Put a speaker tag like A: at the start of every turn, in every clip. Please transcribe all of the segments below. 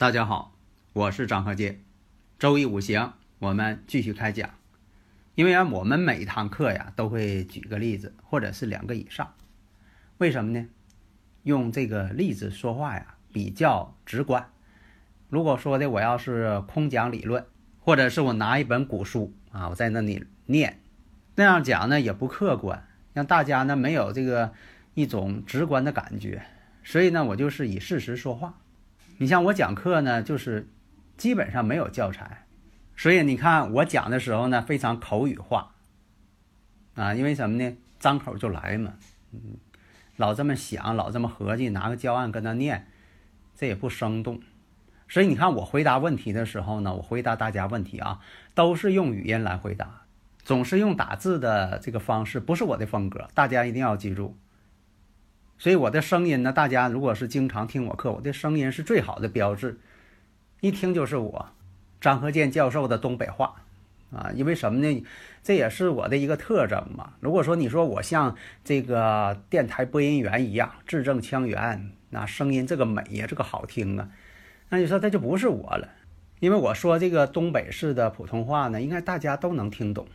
A: 大家好，我是张鹤剑。周易五行，我们继续开讲。因为啊，我们每一堂课呀都会举个例子，或者是两个以上。为什么呢？用这个例子说话呀比较直观。如果说的我要是空讲理论，或者是我拿一本古书啊，我在那里念，那样讲呢也不客观，让大家呢没有这个一种直观的感觉。所以呢，我就是以事实说话。你像我讲课呢，就是基本上没有教材，所以你看我讲的时候呢，非常口语化啊，因为什么呢？张口就来嘛，嗯，老这么想，老这么合计，拿个教案跟他念，这也不生动。所以你看我回答问题的时候呢，我回答大家问题啊，都是用语音来回答，总是用打字的这个方式，不是我的风格，大家一定要记住。所以我的声音呢，大家如果是经常听我课，我的声音是最好的标志，一听就是我张和建教授的东北话啊。因为什么呢？这也是我的一个特征嘛。如果说你说我像这个电台播音员一样字正腔圆，那声音这个美呀，这个好听啊，那你说这就不是我了。因为我说这个东北式的普通话呢，应该大家都能听懂。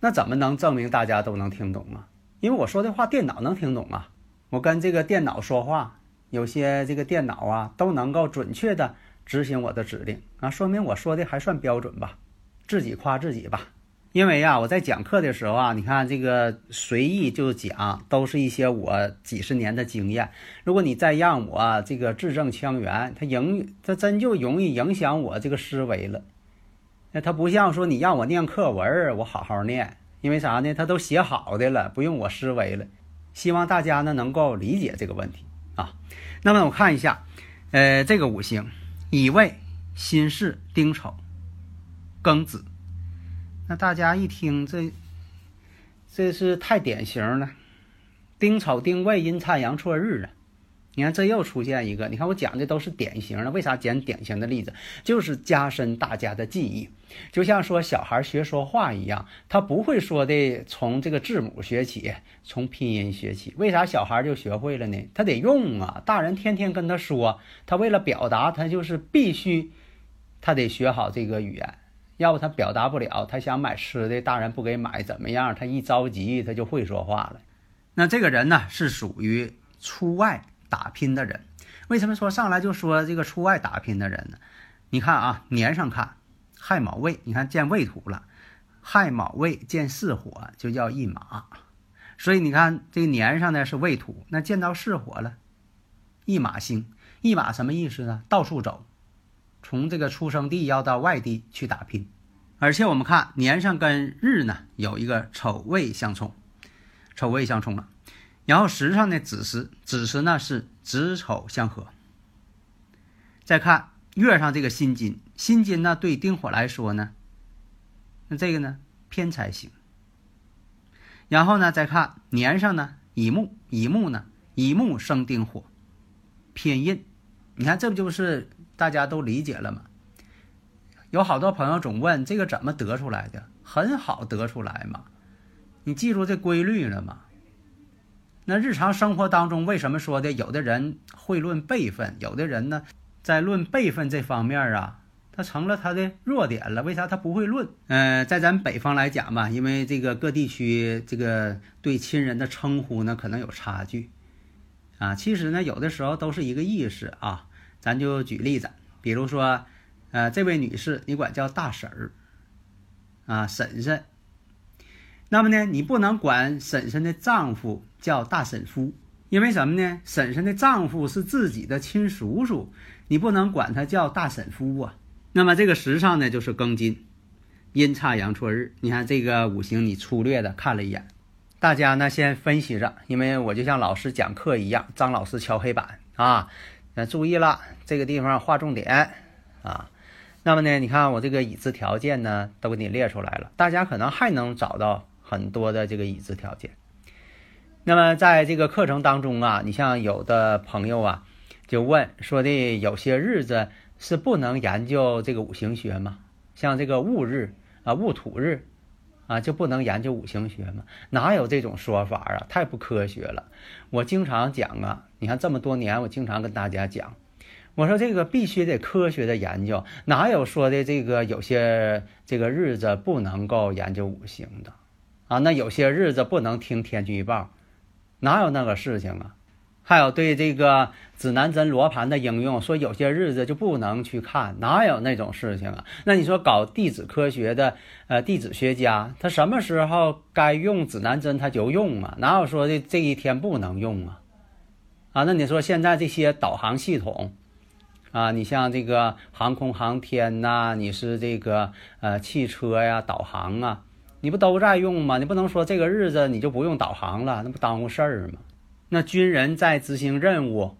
A: 那怎么能证明大家都能听懂啊？因为我说的话电脑能听懂啊。我跟这个电脑说话，有些这个电脑啊都能够准确的执行我的指令啊，说明我说的还算标准吧，自己夸自己吧。因为呀，我在讲课的时候啊，你看这个随意就讲，都是一些我几十年的经验。如果你再让我这个字正腔圆，它影它真就容易影响我这个思维了。那它不像说你让我念课文，我好好念，因为啥呢？它都写好的了，不用我思维了。希望大家呢能够理解这个问题啊。那么我看一下，呃，这个五行乙未、辛巳、丁丑、庚子。那大家一听这，这是太典型了。丁丑、丁未阴差阳错日啊。你看，这又出现一个。你看，我讲的都是典型的，为啥讲典型的例子？就是加深大家的记忆，就像说小孩学说话一样，他不会说的从这个字母学起，从拼音学起。为啥小孩就学会了呢？他得用啊，大人天天跟他说，他为了表达，他就是必须，他得学好这个语言，要不他表达不了。他想买吃的，大人不给买，怎么样？他一着急，他就会说话了。那这个人呢，是属于出外。打拼的人，为什么说上来就说这个出外打拼的人呢？你看啊，年上看亥卯未，你看见未土了，亥卯未见巳火就叫一马，所以你看这个年上呢是未土，那见到巳火了，一马星，一马什么意思呢？到处走，从这个出生地要到外地去打拼，而且我们看年上跟日呢有一个丑未相冲，丑未相冲了。然后时上呢子时，子时呢是子丑相合。再看月上这个辛金，辛金呢对丁火来说呢，那这个呢偏财星。然后呢再看年上呢乙木，乙木呢乙木生丁火，偏印。你看这不就是大家都理解了吗？有好多朋友总问这个怎么得出来的，很好得出来嘛，你记住这规律了吗？那日常生活当中，为什么说的有的人会论辈分，有的人呢，在论辈分这方面啊，他成了他的弱点了。为啥他不会论？呃，在咱北方来讲吧，因为这个各地区这个对亲人的称呼呢，可能有差距啊。其实呢，有的时候都是一个意思啊。咱就举例子，比如说，呃，这位女士，你管叫大婶儿啊，婶婶。那么呢，你不能管婶婶的丈夫叫大婶夫，因为什么呢？婶婶的丈夫是自己的亲叔叔，你不能管他叫大婶夫啊。那么这个时上呢，就是庚金，阴差阳错日。你看这个五行，你粗略的看了一眼，大家呢先分析着，因为我就像老师讲课一样，张老师敲黑板啊，那注意了，这个地方划重点啊。那么呢，你看我这个已知条件呢，都给你列出来了，大家可能还能找到很多的这个已知条件。那么在这个课程当中啊，你像有的朋友啊，就问说的有些日子是不能研究这个五行学吗？像这个戊日啊、戊土日啊，就不能研究五行学吗？哪有这种说法啊？太不科学了！我经常讲啊，你看这么多年，我经常跟大家讲。我说这个必须得科学的研究，哪有说的这个有些这个日子不能够研究五行的啊？那有些日子不能听天气预报，哪有那个事情啊？还有对这个指南针罗盘的应用，说有些日子就不能去看，哪有那种事情啊？那你说搞地质科学的呃地质学家，他什么时候该用指南针他就用啊？哪有说的这一天不能用啊？啊，那你说现在这些导航系统？啊，你像这个航空航天呐，你是这个呃汽车呀导航啊，你不都在用吗？你不能说这个日子你就不用导航了，那不耽误事儿吗？那军人在执行任务，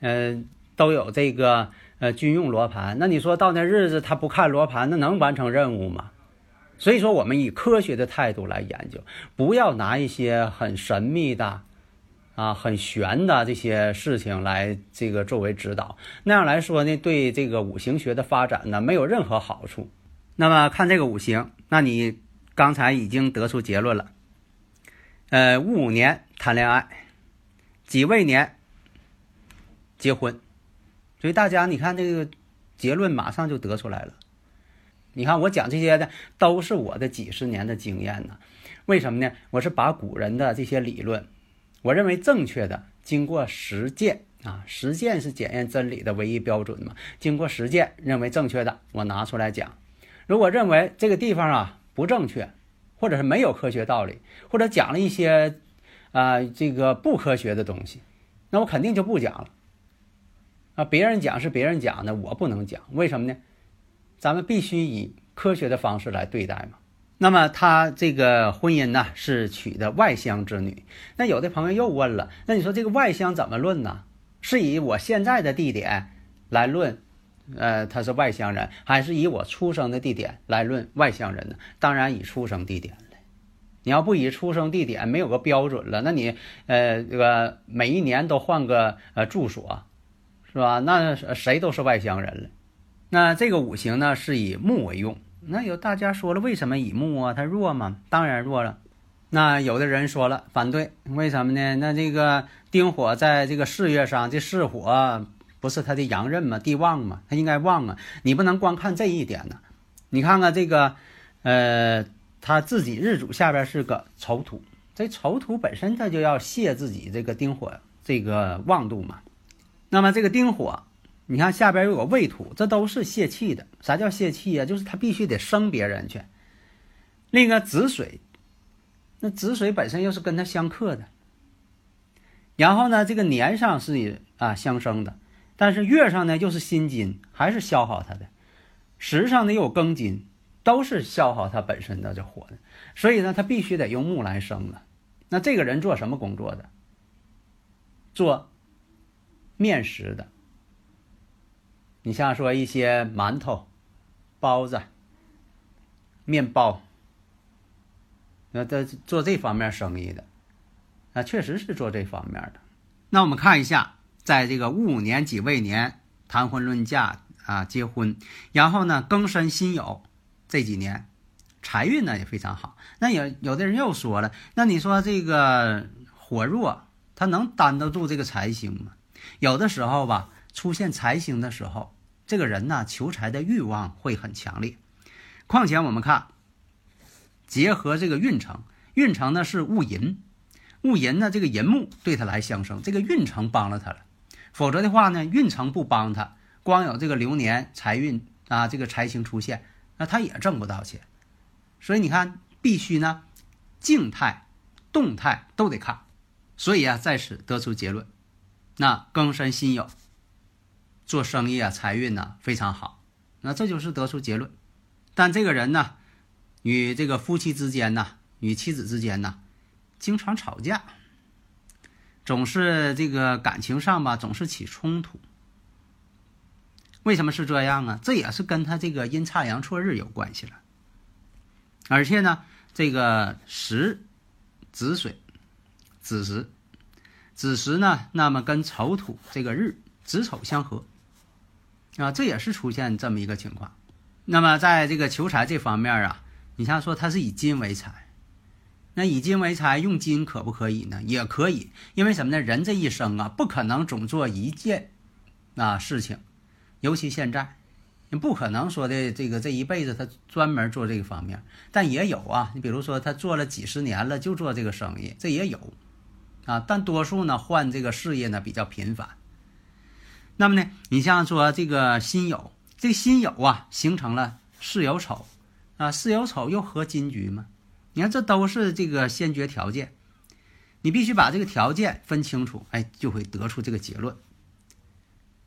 A: 嗯，都有这个呃军用罗盘，那你说到那日子他不看罗盘，那能完成任务吗？所以说，我们以科学的态度来研究，不要拿一些很神秘的。啊，很玄的这些事情来这个作为指导，那样来说呢，对这个五行学的发展呢没有任何好处。那么看这个五行，那你刚才已经得出结论了。呃，戊午年谈恋爱，己未年结婚，所以大家你看这个结论马上就得出来了。你看我讲这些的都是我的几十年的经验呢，为什么呢？我是把古人的这些理论。我认为正确的，经过实践啊，实践是检验真理的唯一标准嘛。经过实践认为正确的，我拿出来讲。如果认为这个地方啊不正确，或者是没有科学道理，或者讲了一些啊这个不科学的东西，那我肯定就不讲了。啊，别人讲是别人讲的，我不能讲，为什么呢？咱们必须以科学的方式来对待嘛。那么他这个婚姻呢是娶的外乡之女。那有的朋友又问了，那你说这个外乡怎么论呢？是以我现在的地点来论，呃，他是外乡人，还是以我出生的地点来论外乡人呢？当然以出生地点了。你要不以出生地点，没有个标准了，那你呃这个每一年都换个呃住所，是吧？那谁都是外乡人了。那这个五行呢是以木为用。那有大家说了，为什么以木啊？它弱吗？当然弱了。那有的人说了反对，为什么呢？那这个丁火在这个事业上，这巳火不是他的阳刃吗？地旺吗？他应该旺啊！你不能光看这一点呢。你看看这个，呃，他自己日主下边是个丑土，这丑土本身它就要泄自己这个丁火这个旺度嘛。那么这个丁火。你看下边有个未土，这都是泄气的。啥叫泄气呀？就是他必须得生别人去。另一个子水，那子水本身又是跟他相克的。然后呢，这个年上是啊相生的，但是月上呢又是辛金，还是消耗他的。时上呢又有庚金，都是消耗他本身的这火的。所以呢，他必须得用木来生了。那这个人做什么工作的？做面食的。你像说一些馒头、包子、面包，那这做这方面生意的，啊，确实是做这方面的。那我们看一下，在这个戊年、己未年谈婚论嫁啊，结婚，然后呢庚申辛酉这几年，财运呢也非常好。那有有的人又说了，那你说这个火弱，他能担得住这个财星吗？有的时候吧。出现财星的时候，这个人呢求财的欲望会很强烈。况且我们看，结合这个运程，运程呢是戊寅，戊寅呢这个寅木对他来相生，这个运程帮了他了。否则的话呢，运程不帮他，光有这个流年财运啊，这个财星出现，那他也挣不到钱。所以你看，必须呢静态、动态都得看。所以啊，在此得出结论，那庚申辛酉。做生意啊，财运呢非常好，那这就是得出结论。但这个人呢，与这个夫妻之间呐，与妻子之间呐，经常吵架，总是这个感情上吧，总是起冲突。为什么是这样啊？这也是跟他这个阴差阳错日有关系了。而且呢，这个时子水子时子时呢，那么跟丑土这个日子丑相合啊，这也是出现这么一个情况。那么在这个求财这方面啊，你像说他是以金为财，那以金为财用金可不可以呢？也可以，因为什么呢？人这一生啊，不可能总做一件啊事情。尤其现在，你不可能说的这个这一辈子他专门做这个方面，但也有啊。你比如说他做了几十年了，就做这个生意，这也有啊。但多数呢换这个事业呢比较频繁。那么呢，你像说这个辛酉，这辛酉啊形成了巳酉丑啊，巳酉丑又合金局嘛。你看这都是这个先决条件，你必须把这个条件分清楚，哎，就会得出这个结论。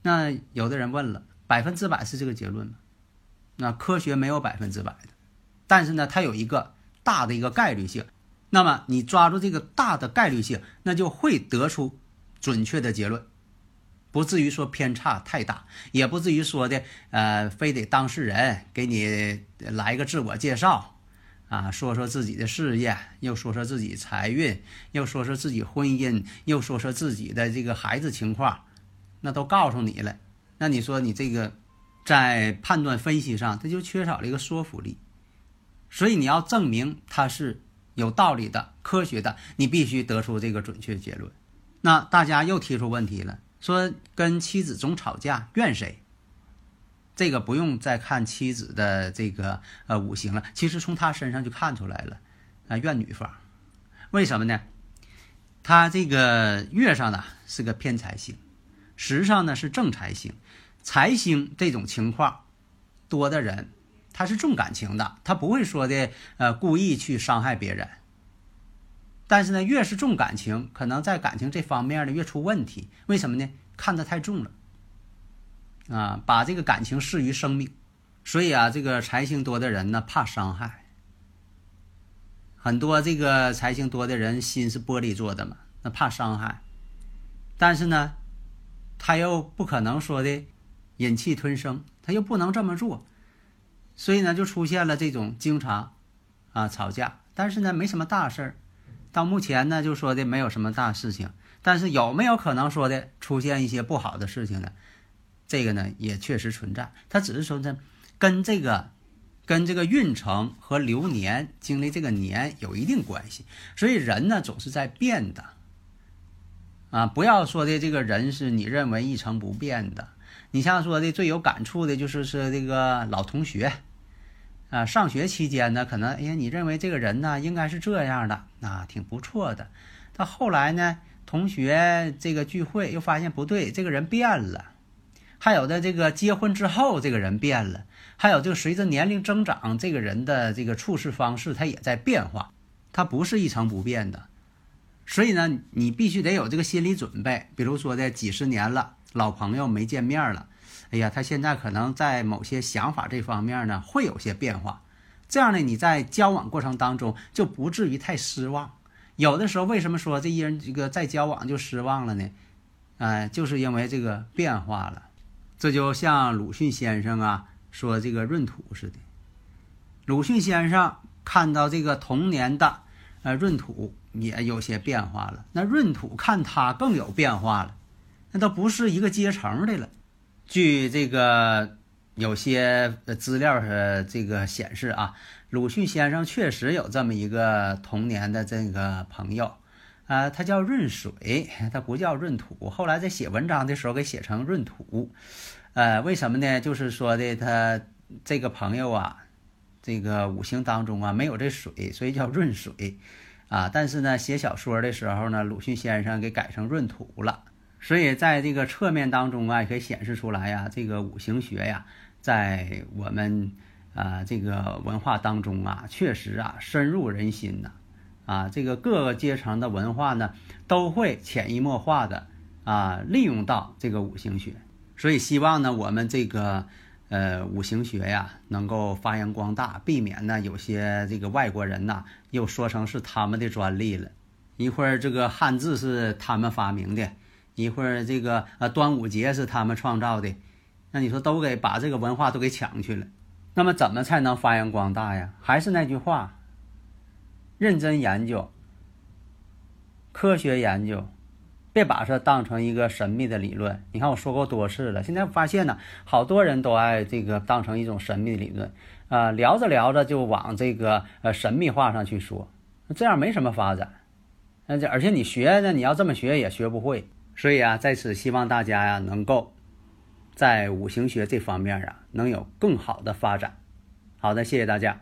A: 那有的人问了，百分之百是这个结论吗？那科学没有百分之百的，但是呢，它有一个大的一个概率性。那么你抓住这个大的概率性，那就会得出准确的结论，不至于说偏差太大，也不至于说的呃，非得当事人给你来一个自我介绍啊，说说自己的事业，又说说自己财运，又说说自己婚姻，又说说自己的这个孩子情况。那都告诉你了，那你说你这个在判断分析上，它就缺少了一个说服力，所以你要证明它是有道理的、科学的，你必须得出这个准确结论。那大家又提出问题了，说跟妻子总吵架，怨谁？这个不用再看妻子的这个呃五行了，其实从他身上就看出来了，啊，怨女方。为什么呢？他这个月上呢是个偏财星。实上呢是正财星，财星这种情况多的人，他是重感情的，他不会说的呃故意去伤害别人。但是呢，越是重感情，可能在感情这方面呢越出问题。为什么呢？看得太重了，啊，把这个感情视于生命，所以啊，这个财星多的人呢怕伤害。很多这个财星多的人心是玻璃做的嘛，那怕伤害，但是呢。他又不可能说的忍气吞声，他又不能这么做，所以呢，就出现了这种经常啊吵架，但是呢，没什么大事儿。到目前呢，就说的没有什么大事情，但是有没有可能说的出现一些不好的事情呢？这个呢，也确实存在。他只是说呢，跟这个跟这个运程和流年经历这个年有一定关系。所以人呢，总是在变的。啊，不要说的这个人是你认为一成不变的。你像说的最有感触的就是是这个老同学，啊，上学期间呢，可能哎呀，你认为这个人呢应该是这样的，那挺不错的。到后来呢，同学这个聚会又发现不对，这个人变了。还有的这个结婚之后，这个人变了。还有就随着年龄增长，这个人的这个处事方式他也在变化，他不是一成不变的。所以呢，你必须得有这个心理准备。比如说的几十年了，老朋友没见面了，哎呀，他现在可能在某些想法这方面呢会有些变化。这样呢，你在交往过程当中就不至于太失望。有的时候为什么说这一人这个在交往就失望了呢？哎，就是因为这个变化了。这就像鲁迅先生啊说这个闰土似的。鲁迅先生看到这个童年的呃闰土。也有些变化了，那闰土看他更有变化了，那都不是一个阶层的了。据这个有些资料是这个显示啊，鲁迅先生确实有这么一个童年的这个朋友，啊，他叫闰水，他不叫闰土。后来在写文章的时候给写成闰土，呃，为什么呢？就是说的他这个朋友啊，这个五行当中啊没有这水，所以叫闰水。啊，但是呢，写小说的时候呢，鲁迅先生给改成闰土了，所以在这个侧面当中啊，也可以显示出来呀，这个五行学呀，在我们啊这个文化当中啊，确实啊深入人心呐，啊这个各个阶层的文化呢，都会潜移默化的啊利用到这个五行学，所以希望呢，我们这个呃五行学呀能够发扬光大，避免呢有些这个外国人呐又说成是他们的专利了。一会儿这个汉字是他们发明的，一会儿这个呃端午节是他们创造的，那你说都给把这个文化都给抢去了，那么怎么才能发扬光大呀？还是那句话，认真研究，科学研究。别把它当成一个神秘的理论。你看我说过多次了，现在发现呢，好多人都爱这个当成一种神秘理论，啊，聊着聊着就往这个呃神秘化上去说，这样没什么发展。那这而且你学呢，你要这么学也学不会。所以啊，在此希望大家呀，能够在五行学这方面啊，能有更好的发展。好的，谢谢大家。